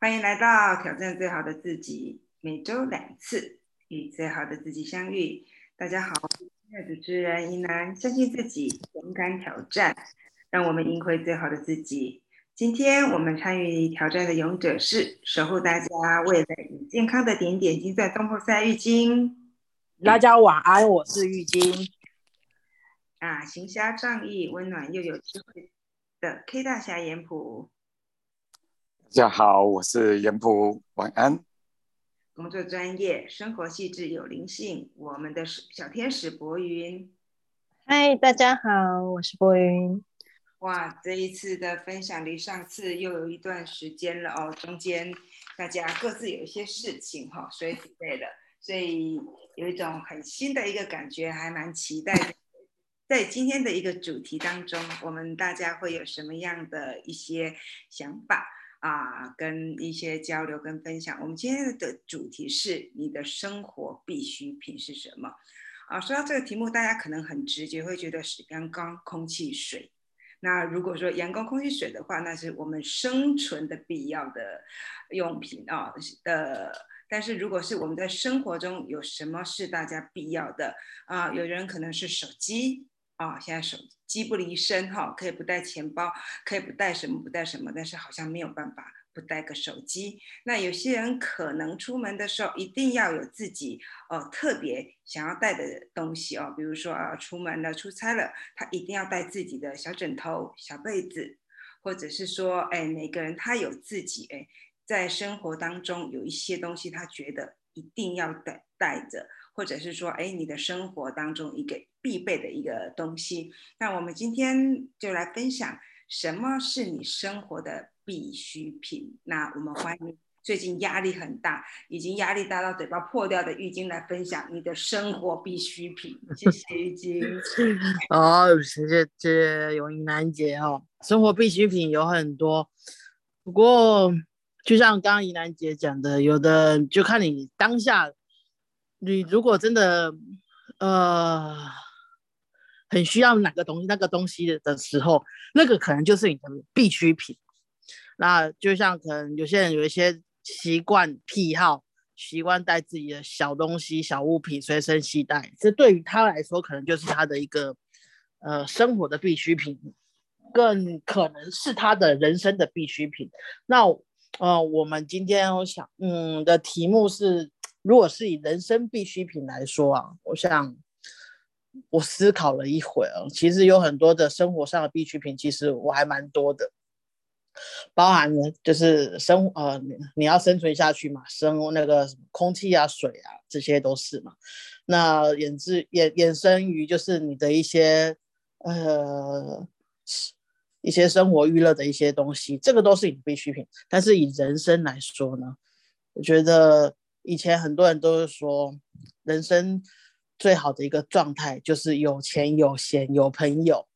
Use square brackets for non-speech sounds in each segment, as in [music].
欢迎来到挑战最好的自己，每周两次与最好的自己相遇。大家好，今天的主持人依楠，相信自己，勇敢挑战，让我们赢回最好的自己。今天我们参与挑战的勇者是守护大家未来与健康的点点金钻东坡赛玉金。大家晚安，我是玉金。啊，行侠仗义、温暖又有智慧的 K 大侠严普。大家好，我是严普，晚安。工作专业，生活细致有灵性，我们的小天使博云。嗨，大家好，我是博云。哇，这一次的分享离上次又有一段时间了哦，中间大家各自有一些事情哈，所以准备的，所以有一种很新的一个感觉，还蛮期待的。在今天的一个主题当中，我们大家会有什么样的一些想法啊？跟一些交流跟分享。我们今天的主题是你的生活必需品是什么？啊，说到这个题目，大家可能很直觉会觉得是阳光、空气、水。那如果说阳光、空气、水的话，那是我们生存的必要的用品啊。呃，但是如果是我们在生活中有什么是大家必要的啊？有人可能是手机。啊，现在手机不离身哈，可以不带钱包，可以不带什么不带什么，但是好像没有办法不带个手机。那有些人可能出门的时候一定要有自己呃特别想要带的东西哦，比如说啊出门了出差了，他一定要带自己的小枕头、小被子，或者是说哎每个人他有自己哎在生活当中有一些东西他觉得一定要带带着。或者是说，哎，你的生活当中一个必备的一个东西。那我们今天就来分享什么是你生活的必需品。那我们欢迎最近压力很大，已经压力大到嘴巴破掉的玉晶来分享你的生活必需品。[laughs] 谢谢玉晶。[laughs] 哦，谢谢谢谢永英楠姐哦。生活必需品有很多，不过就像刚刚怡楠姐讲的，有的就看你当下。你如果真的，呃，很需要哪个东西、那个东西的时候，那个可能就是你的必需品。那就像可能有些人有一些习惯癖好，习惯带自己的小东西、小物品随身携带，这对于他来说，可能就是他的一个呃生活的必需品，更可能是他的人生的必需品。那呃，我们今天我想，嗯，的题目是。如果是以人生必需品来说啊，我想我思考了一会儿，其实有很多的生活上的必需品，其实我还蛮多的，包含了就是生呃你要生存下去嘛，生那个什么空气啊、水啊，这些都是嘛。那衍自衍衍生于就是你的一些呃一些生活娱乐的一些东西，这个都是你必需品。但是以人生来说呢，我觉得。以前很多人都是说，人生最好的一个状态就是有钱有闲有朋友。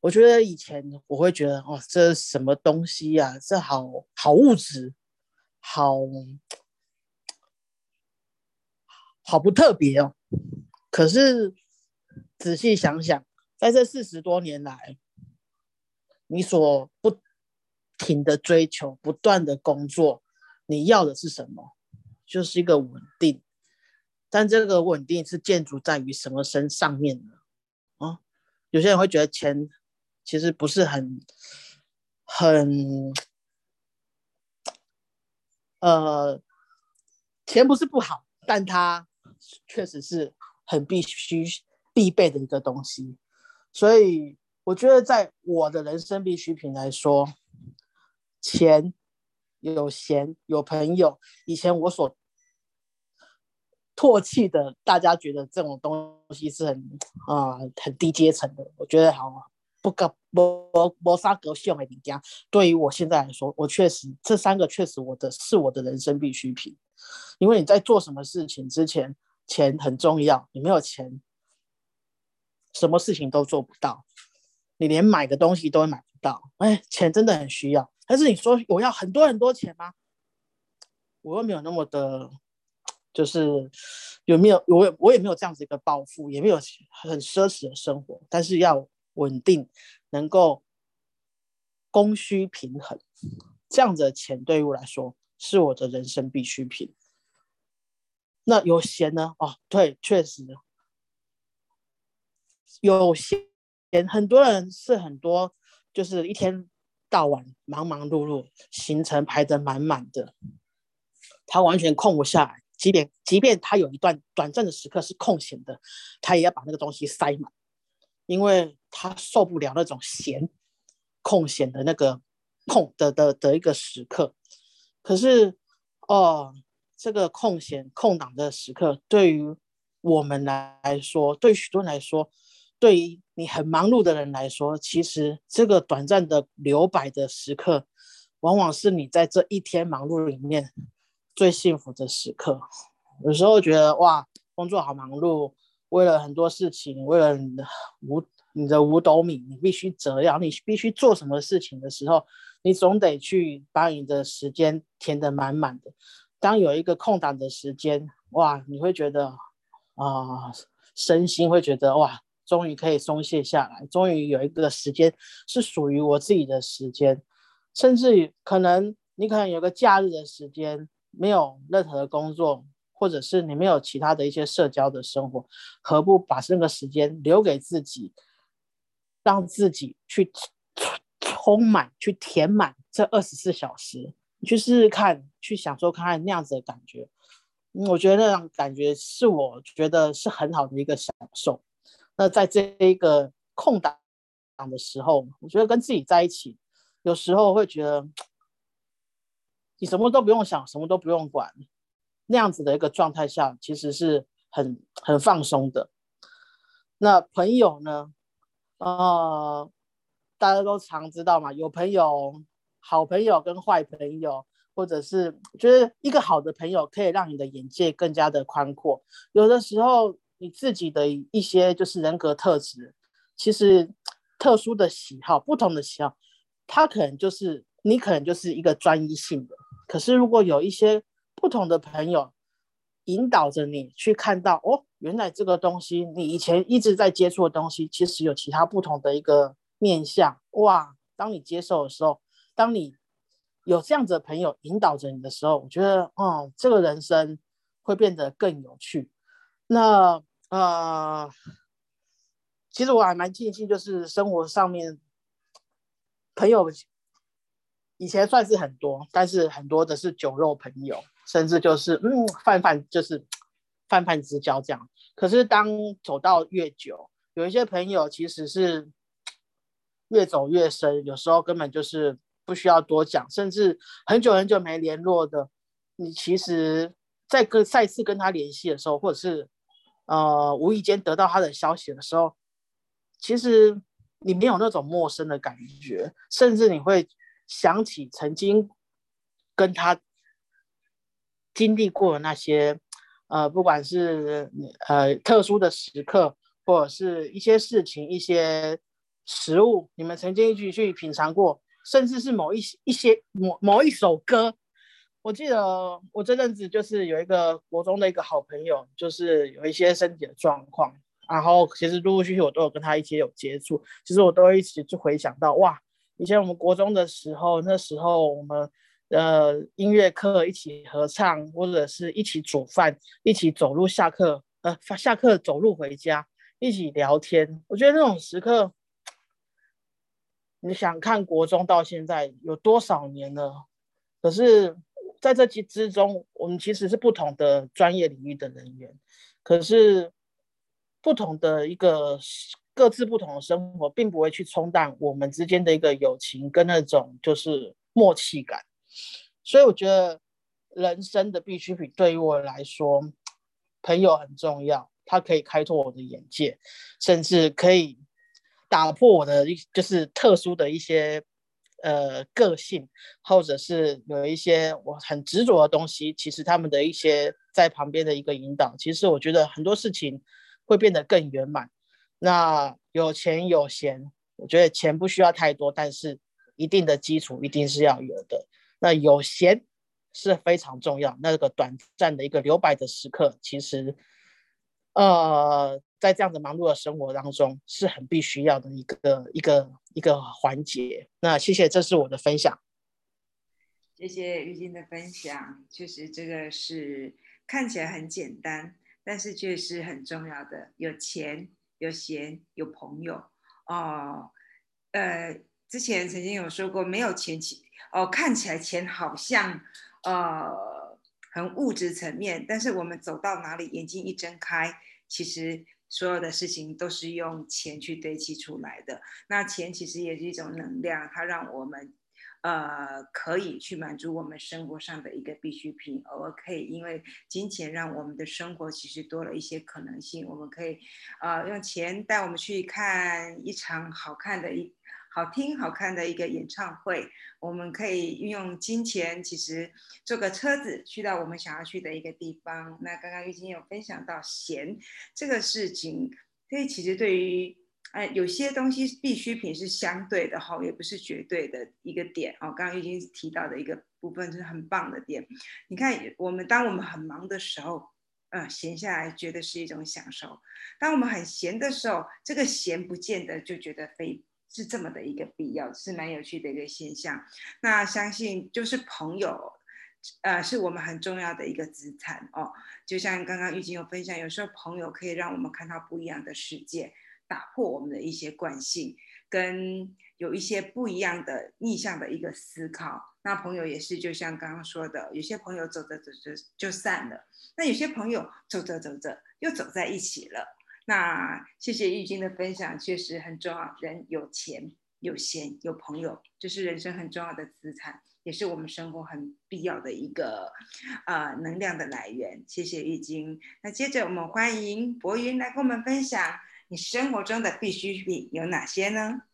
我觉得以前我会觉得，哦，这什么东西呀？这好好物质，好好不特别哦。可是仔细想想，在这四十多年来，你所不停的追求、不断的工作，你要的是什么？就是一个稳定，但这个稳定是建筑在于什么身上面呢？啊，有些人会觉得钱其实不是很很，呃，钱不是不好，但它确实是很必须必备的一个东西。所以我觉得，在我的人生必需品来说，钱。有闲有朋友，以前我所唾弃的，大家觉得这种东西是很啊很低阶层的。我觉得好不格磨磨砂格秀为顶家。对于我现在来说，我确实这三个确实我的是我的人生必需品。因为你在做什么事情之前，钱很重要。你没有钱，什么事情都做不到。你连买个东西都会买不到。哎，钱真的很需要。但是你说我要很多很多钱吗？我又没有那么的，就是有没有我我也没有这样子一个抱负，也没有很奢侈的生活。但是要稳定，能够供需平衡，这样子的钱对于我来说是我的人生必需品。那有闲呢？哦，对，确实有闲。很多人是很多，就是一天到晚忙忙碌碌，行程排得满满的，他完全空不下来。即便即便他有一段短暂的时刻是空闲的，他也要把那个东西塞满，因为他受不了那种闲空闲的那个空的的的一个时刻。可是哦，这个空闲空档的时刻，对于我们来说，对许多人来说，对于你很忙碌的人来说，其实这个短暂的留白的时刻，往往是你在这一天忙碌里面。最幸福的时刻，有时候觉得哇，工作好忙碌，为了很多事情，为了你的五你的五斗米，你必须折腰，你必须做什么事情的时候，你总得去把你的时间填得满满的。当有一个空档的时间，哇，你会觉得啊，身心会觉得哇，终于可以松懈下来，终于有一个时间是属于我自己的时间，甚至于可能你可能有个假日的时间。没有任何的工作，或者是你没有其他的一些社交的生活，何不把这个时间留给自己，让自己去充满、去填满这二十四小时？去试试看，去享受看看那样子的感觉。我觉得那种感觉是我觉得是很好的一个享受。那在这一个空档的时候，我觉得跟自己在一起，有时候会觉得。你什么都不用想，什么都不用管，那样子的一个状态下，其实是很很放松的。那朋友呢？呃，大家都常知道嘛，有朋友，好朋友跟坏朋友，或者是觉得一个好的朋友可以让你的眼界更加的宽阔。有的时候，你自己的一些就是人格特质，其实特殊的喜好，不同的喜好，他可能就是你可能就是一个专一性的。可是，如果有一些不同的朋友引导着你去看到，哦，原来这个东西你以前一直在接触的东西，其实有其他不同的一个面向。哇！当你接受的时候，当你有这样子的朋友引导着你的时候，我觉得，哦，这个人生会变得更有趣。那呃，其实我还蛮庆幸，就是生活上面朋友。以前算是很多，但是很多的是酒肉朋友，甚至就是嗯泛泛就是泛泛之交这样。可是当走到越久，有一些朋友其实是越走越深，有时候根本就是不需要多讲，甚至很久很久没联络的，你其实在跟再次跟他联系的时候，或者是呃无意间得到他的消息的时候，其实你没有那种陌生的感觉，甚至你会。想起曾经跟他经历过的那些，呃，不管是呃特殊的时刻，或者是一些事情、一些食物，你们曾经一起去品尝过，甚至是某一一些某某一首歌。我记得我这阵子就是有一个国中的一个好朋友，就是有一些身体的状况，然后其实陆陆续续我都有跟他一起有接触，其实我都一起去回想到哇。以前我们国中的时候，那时候我们呃音乐课一起合唱，或者是一起煮饭，一起走路下课，呃下课走路回家，一起聊天。我觉得那种时刻，你想看国中到现在有多少年了？可是在这其之中，我们其实是不同的专业领域的人员，可是不同的一个。各自不同的生活，并不会去冲淡我们之间的一个友情跟那种就是默契感。所以我觉得人生的必需品对于我来说，朋友很重要。他可以开拓我的眼界，甚至可以打破我的一就是特殊的一些呃个性，或者是有一些我很执着的东西。其实他们的一些在旁边的一个引导，其实我觉得很多事情会变得更圆满。那有钱有闲，我觉得钱不需要太多，但是一定的基础一定是要有的。那有闲是非常重要，那个短暂的一个留白的时刻，其实，呃，在这样子忙碌的生活当中，是很必须要的一个一个一个环节。那谢谢，这是我的分享。谢谢玉晶的分享，确实这个是看起来很简单，但是却是很重要的。有钱、有闲、有朋友哦。呃，之前曾经有说过，没有钱，哦，看起来钱好像呃很物质层面，但是我们走到哪里，眼睛一睁开，其实所有的事情都是用钱去堆砌出来的。那钱其实也是一种能量，它让我们。呃，可以去满足我们生活上的一个必需品，而可以因为金钱让我们的生活其实多了一些可能性。我们可以，呃，用钱带我们去看一场好看的一好听好看的一个演唱会。我们可以运用金钱，其实坐个车子去到我们想要去的一个地方。那刚刚玉晶有分享到闲这个事情，所以其实对于。哎，有些东西必需品是相对的哈，也不是绝对的一个点哦。刚刚已经提到的一个部分就是很棒的点。你看，我们当我们很忙的时候，嗯，闲下来觉得是一种享受；当我们很闲的时候，这个闲不见得就觉得非是这么的一个必要，是蛮有趣的一个现象。那相信就是朋友，呃，是我们很重要的一个资产哦。就像刚刚玉晶有分享，有时候朋友可以让我们看到不一样的世界。打破我们的一些惯性，跟有一些不一样的逆向的一个思考。那朋友也是，就像刚刚说的，有些朋友走着走着就散了，那有些朋友走着走着又走在一起了。那谢谢玉晶的分享，确实很重要。人有钱、有闲、有朋友，这是人生很重要的资产，也是我们生活很必要的一个呃能量的来源。谢谢玉晶。那接着我们欢迎博云来跟我们分享。你生活中的必需品有哪些呢？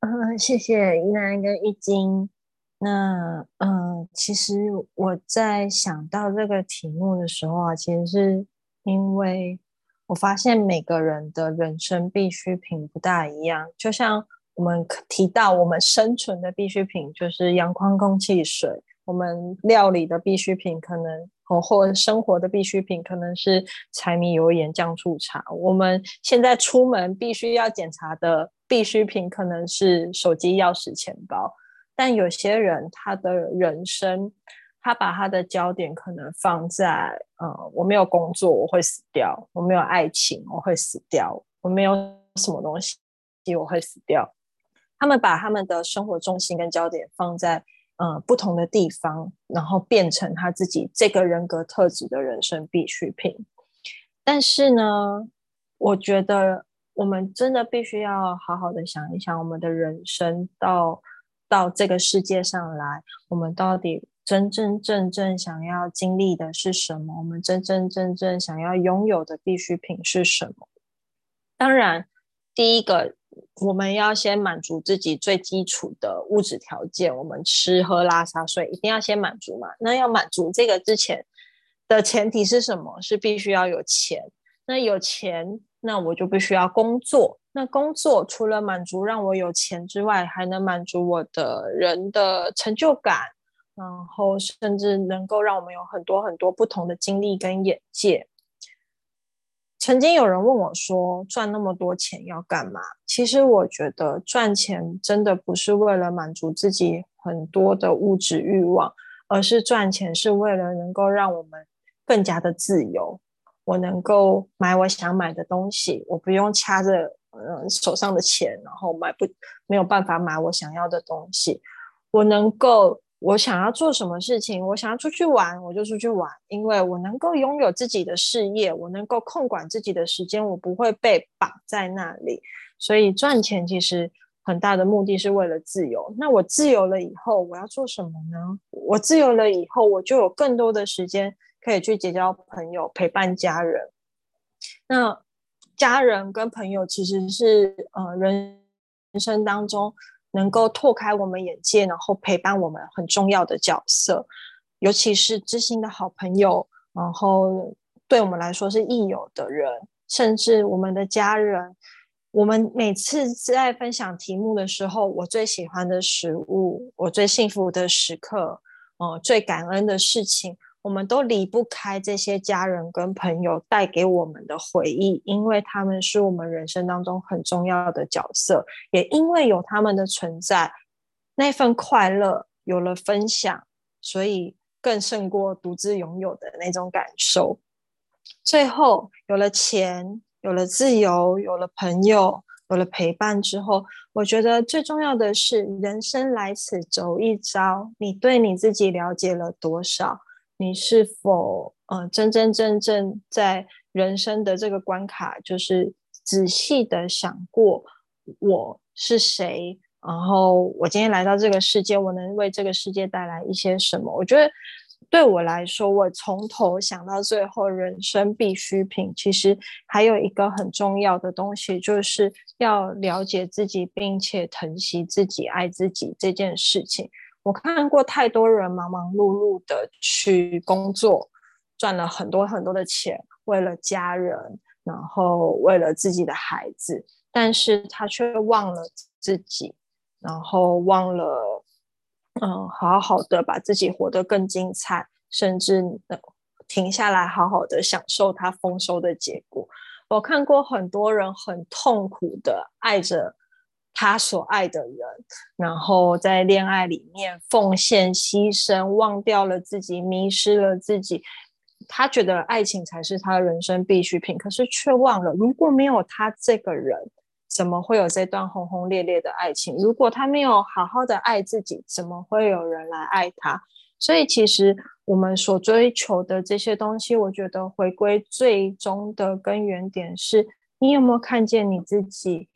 嗯，谢谢依兰跟玉晶。那嗯，其实我在想到这个题目的时候啊，其实是因为我发现每个人的人生必需品不大一样。就像我们提到，我们生存的必需品就是阳光、空气、水；我们料理的必需品可能。哦，或生活的必需品可能是柴米油盐酱醋茶。我们现在出门必须要检查的必需品可能是手机、钥匙、钱包。但有些人他的人生，他把他的焦点可能放在：呃，我没有工作我会死掉，我没有爱情我会死掉，我没有什么东西我会死掉。他们把他们的生活重心跟焦点放在。呃，不同的地方，然后变成他自己这个人格特质的人生必需品。但是呢，我觉得我们真的必须要好好的想一想，我们的人生到到这个世界上来，我们到底真真正正想要经历的是什么？我们真真正正想要拥有的必需品是什么？当然，第一个。我们要先满足自己最基础的物质条件，我们吃喝拉撒睡一定要先满足嘛。那要满足这个之前的前提是什么？是必须要有钱。那有钱，那我就必须要工作。那工作除了满足让我有钱之外，还能满足我的人的成就感，然后甚至能够让我们有很多很多不同的经历跟眼界。曾经有人问我说：“赚那么多钱要干嘛？”其实我觉得赚钱真的不是为了满足自己很多的物质欲望，而是赚钱是为了能够让我们更加的自由。我能够买我想买的东西，我不用掐着嗯手上的钱，然后买不没有办法买我想要的东西。我能够。我想要做什么事情，我想要出去玩，我就出去玩，因为我能够拥有自己的事业，我能够控管自己的时间，我不会被绑在那里。所以赚钱其实很大的目的是为了自由。那我自由了以后，我要做什么呢？我自由了以后，我就有更多的时间可以去结交朋友，陪伴家人。那家人跟朋友其实是呃人生当中。能够拓开我们眼界，然后陪伴我们很重要的角色，尤其是知心的好朋友，然后对我们来说是益友的人，甚至我们的家人。我们每次在分享题目的时候，我最喜欢的食物，我最幸福的时刻，呃，最感恩的事情。我们都离不开这些家人跟朋友带给我们的回忆，因为他们是我们人生当中很重要的角色，也因为有他们的存在，那份快乐有了分享，所以更胜过独自拥有的那种感受。最后有了钱，有了自由，有了朋友，有了陪伴之后，我觉得最重要的是，人生来此走一遭，你对你自己了解了多少？你是否呃真真正正在人生的这个关卡，就是仔细的想过我是谁？然后我今天来到这个世界，我能为这个世界带来一些什么？我觉得。对我来说，我从头想到最后，人生必需品其实还有一个很重要的东西，就是要了解自己，并且疼惜自己、爱自己这件事情。我看过太多人忙忙碌碌的去工作，赚了很多很多的钱，为了家人，然后为了自己的孩子，但是他却忘了自己，然后忘了。嗯，好好的把自己活得更精彩，甚至停下来好好的享受他丰收的结果。我看过很多人很痛苦的爱着他所爱的人，然后在恋爱里面奉献、牺牲，忘掉了自己，迷失了自己。他觉得爱情才是他人生必需品，可是却忘了，如果没有他这个人。怎么会有这段轰轰烈烈的爱情？如果他没有好好的爱自己，怎么会有人来爱他？所以，其实我们所追求的这些东西，我觉得回归最终的根源点是：你有没有看见你自己？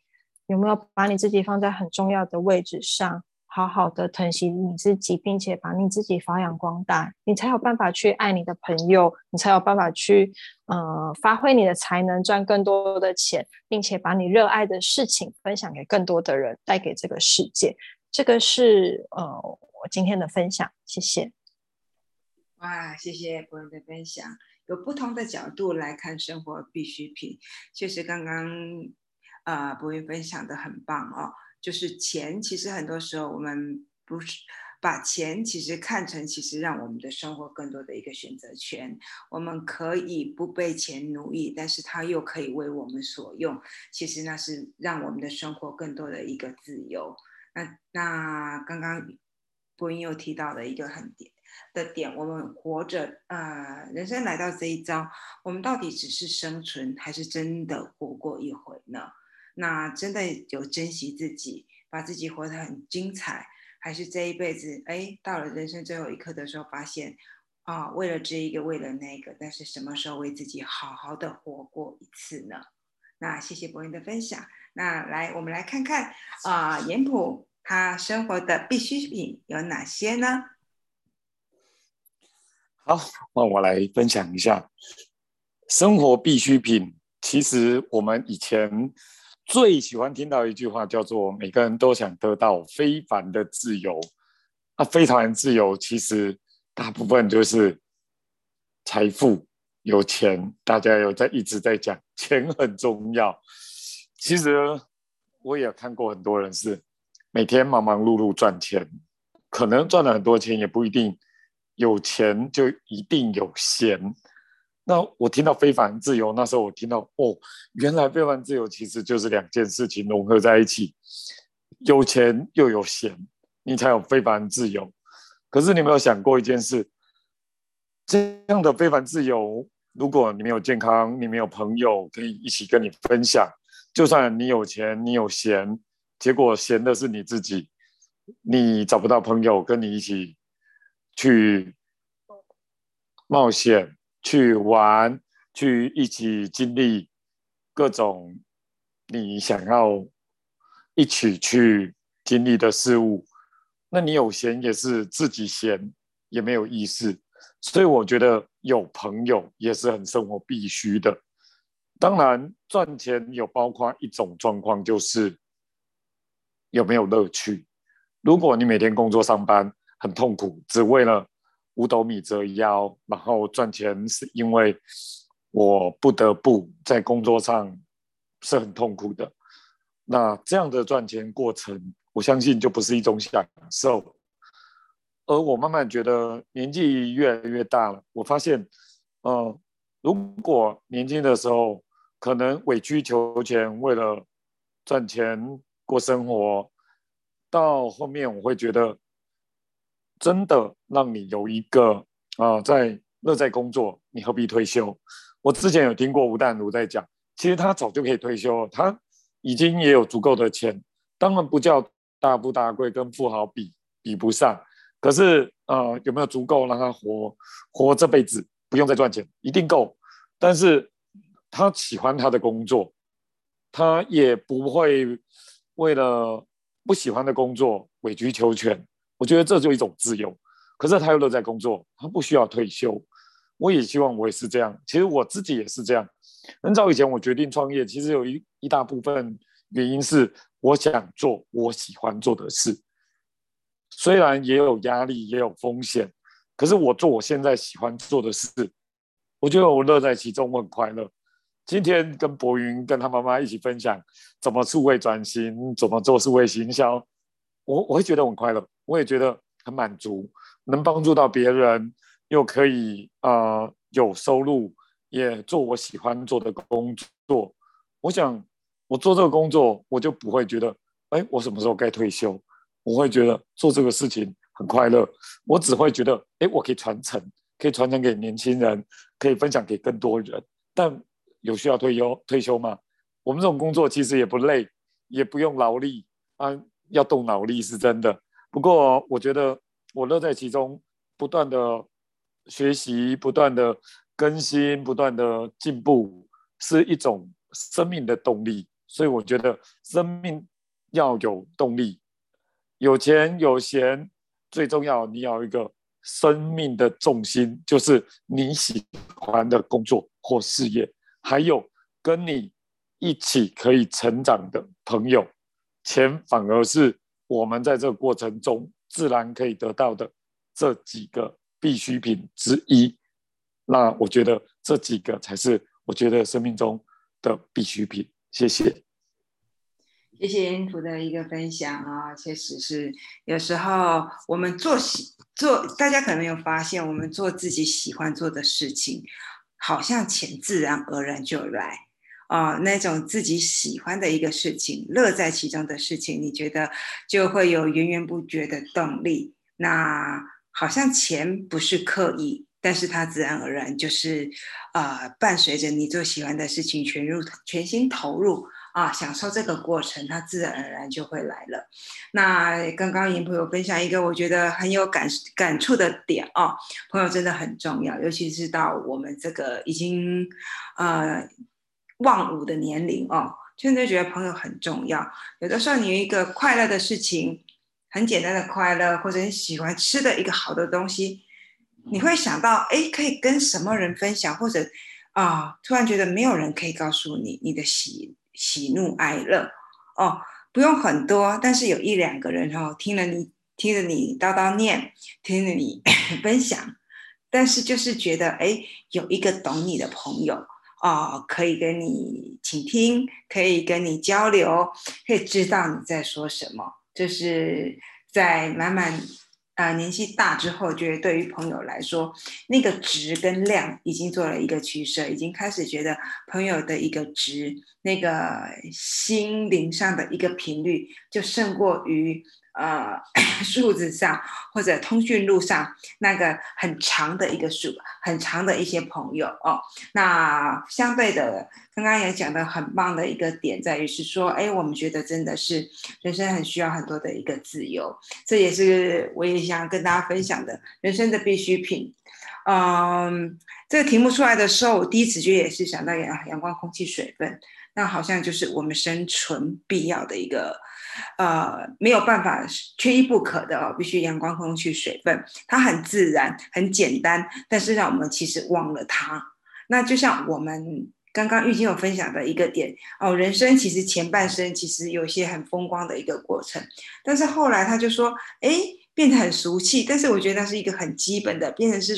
有没有把你自己放在很重要的位置上？好好的疼惜你自己，并且把你自己发扬光大，你才有办法去爱你的朋友，你才有办法去呃发挥你的才能，赚更多的钱，并且把你热爱的事情分享给更多的人，带给这个世界。这个是呃我今天的分享，谢谢。哇，谢谢博文的分享，有不同的角度来看生活必需品，确实刚刚啊博文分享的很棒哦。就是钱，其实很多时候我们不是把钱其实看成其实让我们的生活更多的一个选择权。我们可以不被钱奴役，但是它又可以为我们所用。其实那是让我们的生活更多的一个自由。那那刚刚播音又提到了一个很点的点，我们活着啊，人生来到这一遭，我们到底只是生存，还是真的活过一回呢？那真的有珍惜自己，把自己活得很精彩，还是这一辈子？哎，到了人生最后一刻的时候，发现啊，为了这一个，为了那个，但是什么时候为自己好好的活过一次呢？那谢谢博文的分享。那来，我们来看看啊，严普他生活的必需品有哪些呢？好，那我来分享一下生活必需品。其实我们以前。最喜欢听到一句话，叫做“每个人都想得到非凡的自由”。那非凡的自由，其实大部分就是财富、有钱。大家有在一直在讲，钱很重要。其实我也看过很多人是每天忙忙碌碌赚钱，可能赚了很多钱，也不一定有钱就一定有闲。那我听到非凡自由，那时候我听到哦，原来非凡自由其实就是两件事情融合在一起，有钱又有闲，你才有非凡自由。可是你没有想过一件事？这样的非凡自由，如果你没有健康，你没有朋友可以一起跟你分享，就算你有钱，你有闲，结果闲的是你自己，你找不到朋友跟你一起去冒险。去玩，去一起经历各种你想要一起去经历的事物。那你有闲也是自己闲，也没有意思。所以我觉得有朋友也是很生活必须的。当然，赚钱有包括一种状况，就是有没有乐趣。如果你每天工作上班很痛苦，只为了。五斗米折腰，然后赚钱是因为我不得不在工作上是很痛苦的。那这样的赚钱过程，我相信就不是一种享受。而我慢慢觉得年纪越来越大了，我发现，嗯，如果年轻的时候可能委曲求全，为了赚钱过生活，到后面我会觉得。真的让你有一个啊，在乐在工作，你何必退休？我之前有听过吴淡如在讲，其实他早就可以退休了，他已经也有足够的钱，当然不叫大富大贵，跟富豪比比不上。可是呃，有没有足够让他活活这辈子，不用再赚钱，一定够。但是他喜欢他的工作，他也不会为了不喜欢的工作委曲求全。我觉得这就一种自由。可是他又乐在工作，他不需要退休。我也希望我也是这样。其实我自己也是这样。很早以前我决定创业，其实有一一大部分原因是我想做我喜欢做的事，虽然也有压力，也有风险，可是我做我现在喜欢做的事，我觉得我乐在其中，我很快乐。今天跟博云跟他妈妈一起分享怎么数位转型，怎么做数位行销，我我会觉得很快乐，我也觉得很满足，能帮助到别人。又可以啊有收入，也做我喜欢做的工作。我想我做这个工作，我就不会觉得，哎，我什么时候该退休？我会觉得做这个事情很快乐。我只会觉得，哎，我可以传承，可以传承给年轻人，可以分享给更多人。但有需要退休退休吗？我们这种工作其实也不累，也不用劳力啊，要动脑力是真的。不过我觉得我乐在其中，不断的。学习不断的更新，不断的进步，是一种生命的动力。所以我觉得生命要有动力，有钱有闲，最重要你要一个生命的重心，就是你喜欢的工作或事业，还有跟你一起可以成长的朋友。钱反而是我们在这个过程中自然可以得到的这几个。必需品之一，那我觉得这几个才是我觉得生命中的必需品。谢谢，谢谢沿途的一个分享啊，确实是有时候我们做喜做，大家可能有发现，我们做自己喜欢做的事情，好像钱自然而然就来啊，那种自己喜欢的一个事情，乐在其中的事情，你觉得就会有源源不绝的动力。那好像钱不是刻意，但是它自然而然就是，呃，伴随着你做喜欢的事情，全入全心投入啊，享受这个过程，它自然而然就会来了。那刚刚尹朋友分享一个我觉得很有感感触的点哦，朋友真的很重要，尤其是到我们这个已经呃望五的年龄哦，真的觉得朋友很重要。有的时候你有一个快乐的事情。很简单的快乐，或者你喜欢吃的一个好的东西，你会想到，哎，可以跟什么人分享，或者啊，突然觉得没有人可以告诉你你的喜喜怒哀乐哦，不用很多，但是有一两个人哦，听了你听了你叨叨念，听了你 [coughs] 分享，但是就是觉得，哎，有一个懂你的朋友哦，可以跟你倾听，可以跟你交流，可以知道你在说什么。就是在慢慢啊年纪大之后，觉得对于朋友来说，那个值跟量已经做了一个取舍，已经开始觉得朋友的一个值，那个心灵上的一个频率，就胜过于。呃，数字上或者通讯录上那个很长的一个数，很长的一些朋友哦。那相对的，刚刚也讲的很棒的一个点在于是说，哎，我们觉得真的是人生很需要很多的一个自由，这也是我也想跟大家分享的人生的必需品。嗯，这个题目出来的时候，我第一直觉也是想到阳阳光、空气、水分，那好像就是我们生存必要的一个。呃，没有办法，缺一不可的哦，必须阳光、空气、水分，它很自然、很简单，但是让我们其实忘了它。那就像我们刚刚玉清有分享的一个点哦，人生其实前半生其实有些很风光的一个过程，但是后来他就说，哎，变得很俗气。但是我觉得那是一个很基本的，变成是，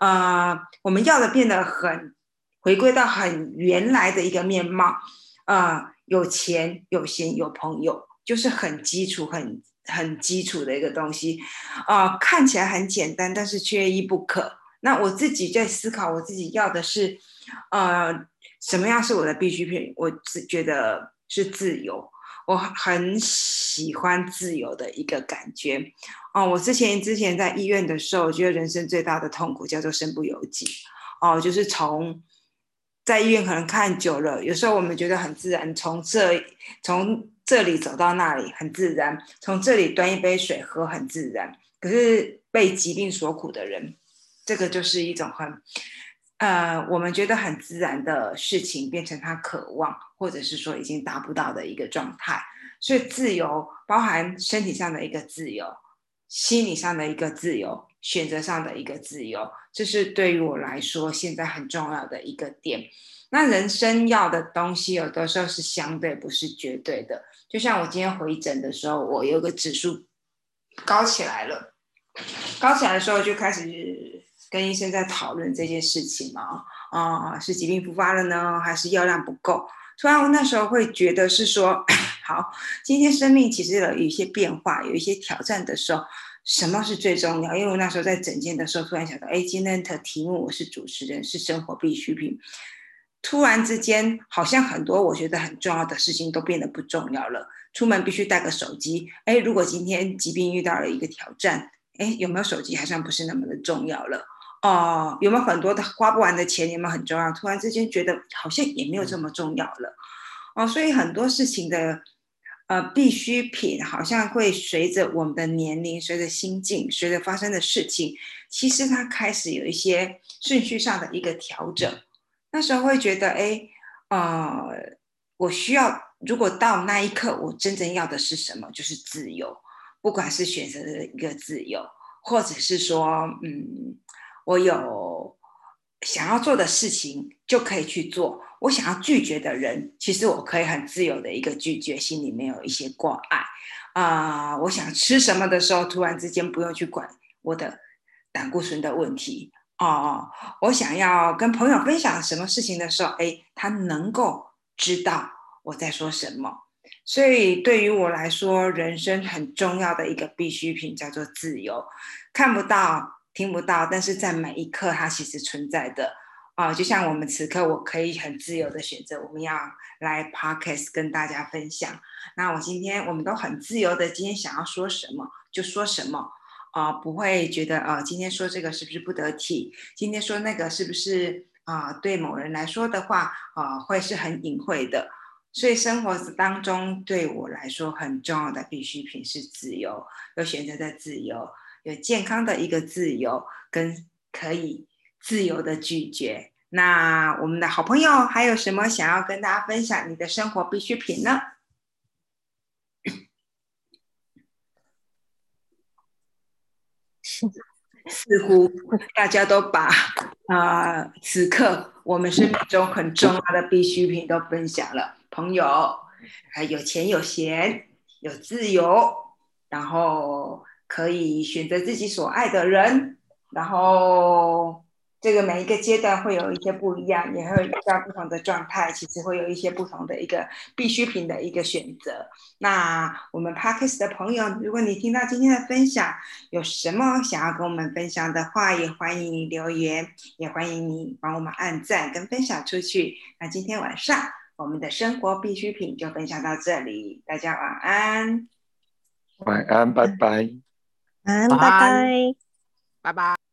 呃，我们要的变得很回归到很原来的一个面貌，啊，有钱、有闲、有朋友。就是很基础、很很基础的一个东西，啊，看起来很简单，但是缺一不可。那我自己在思考，我自己要的是，呃，什么样是我的必需品？我只觉得是自由。我很喜欢自由的一个感觉。哦，我之前之前在医院的时候，我觉得人生最大的痛苦叫做身不由己。哦，就是从在医院可能看久了，有时候我们觉得很自然，从这从这里走到那里很自然，从这里端一杯水喝很自然。可是被疾病所苦的人，这个就是一种很。呃，我们觉得很自然的事情，变成他渴望，或者是说已经达不到的一个状态。所以，自由包含身体上的一个自由，心理上的一个自由，选择上的一个自由，这是对于我来说现在很重要的一个点。那人生要的东西，有的时候是相对，不是绝对的。就像我今天回诊的时候，我有个指数高起来了，高起来的时候就开始。跟医生在讨论这件事情嘛，啊，是疾病复发了呢，还是药量不够？突然我那时候会觉得是说，[clears throat] 好，今天生命其实有一些变化，有一些挑战的时候，什么是最重要？因为我那时候在诊间的时候，突然想到，哎，今天的题目我是主持人，是生活必需品。突然之间，好像很多我觉得很重要的事情都变得不重要了。出门必须带个手机，哎，如果今天疾病遇到了一个挑战，哎，有没有手机好像不是那么的重要了。哦，有没有很多的花不完的钱？有没有很重要？突然之间觉得好像也没有这么重要了。哦，所以很多事情的呃必需品，好像会随着我们的年龄、随着心境、随着发生的事情，其实它开始有一些顺序上的一个调整。那时候会觉得，哎，呃，我需要，如果到那一刻，我真正要的是什么？就是自由，不管是选择的一个自由，或者是说，嗯。我有想要做的事情，就可以去做。我想要拒绝的人，其实我可以很自由的一个拒绝，心里面有一些挂碍啊。我想吃什么的时候，突然之间不用去管我的胆固醇的问题哦哦。我想要跟朋友分享什么事情的时候，哎，他能够知道我在说什么。所以对于我来说，人生很重要的一个必需品叫做自由，看不到。听不到，但是在每一刻，它其实存在的啊，就像我们此刻，我可以很自由的选择，我们要来 podcast 跟大家分享。那我今天我们都很自由的，今天想要说什么就说什么啊，不会觉得啊，今天说这个是不是不得体？今天说那个是不是啊？对某人来说的话啊，会是很隐晦的。所以生活当中对我来说很重要的必需品是自由，有选择的自由。有健康的一个自由，跟可以自由的拒绝。那我们的好朋友还有什么想要跟大家分享你的生活必需品呢？似乎大家都把啊，此刻我们生命中很重要的必需品都分享了。朋友，还有钱有闲，有自由，然后。可以选择自己所爱的人，然后这个每一个阶段会有一些不一样，也会遇到不同的状态，其实会有一些不同的一个必需品的一个选择。那我们 Parkes 的朋友，如果你听到今天的分享，有什么想要跟我们分享的话，也欢迎你留言，也欢迎你帮我们按赞跟分享出去。那今天晚上我们的生活必需品就分享到这里，大家晚安，晚安，拜拜。晚安拜拜，拜拜。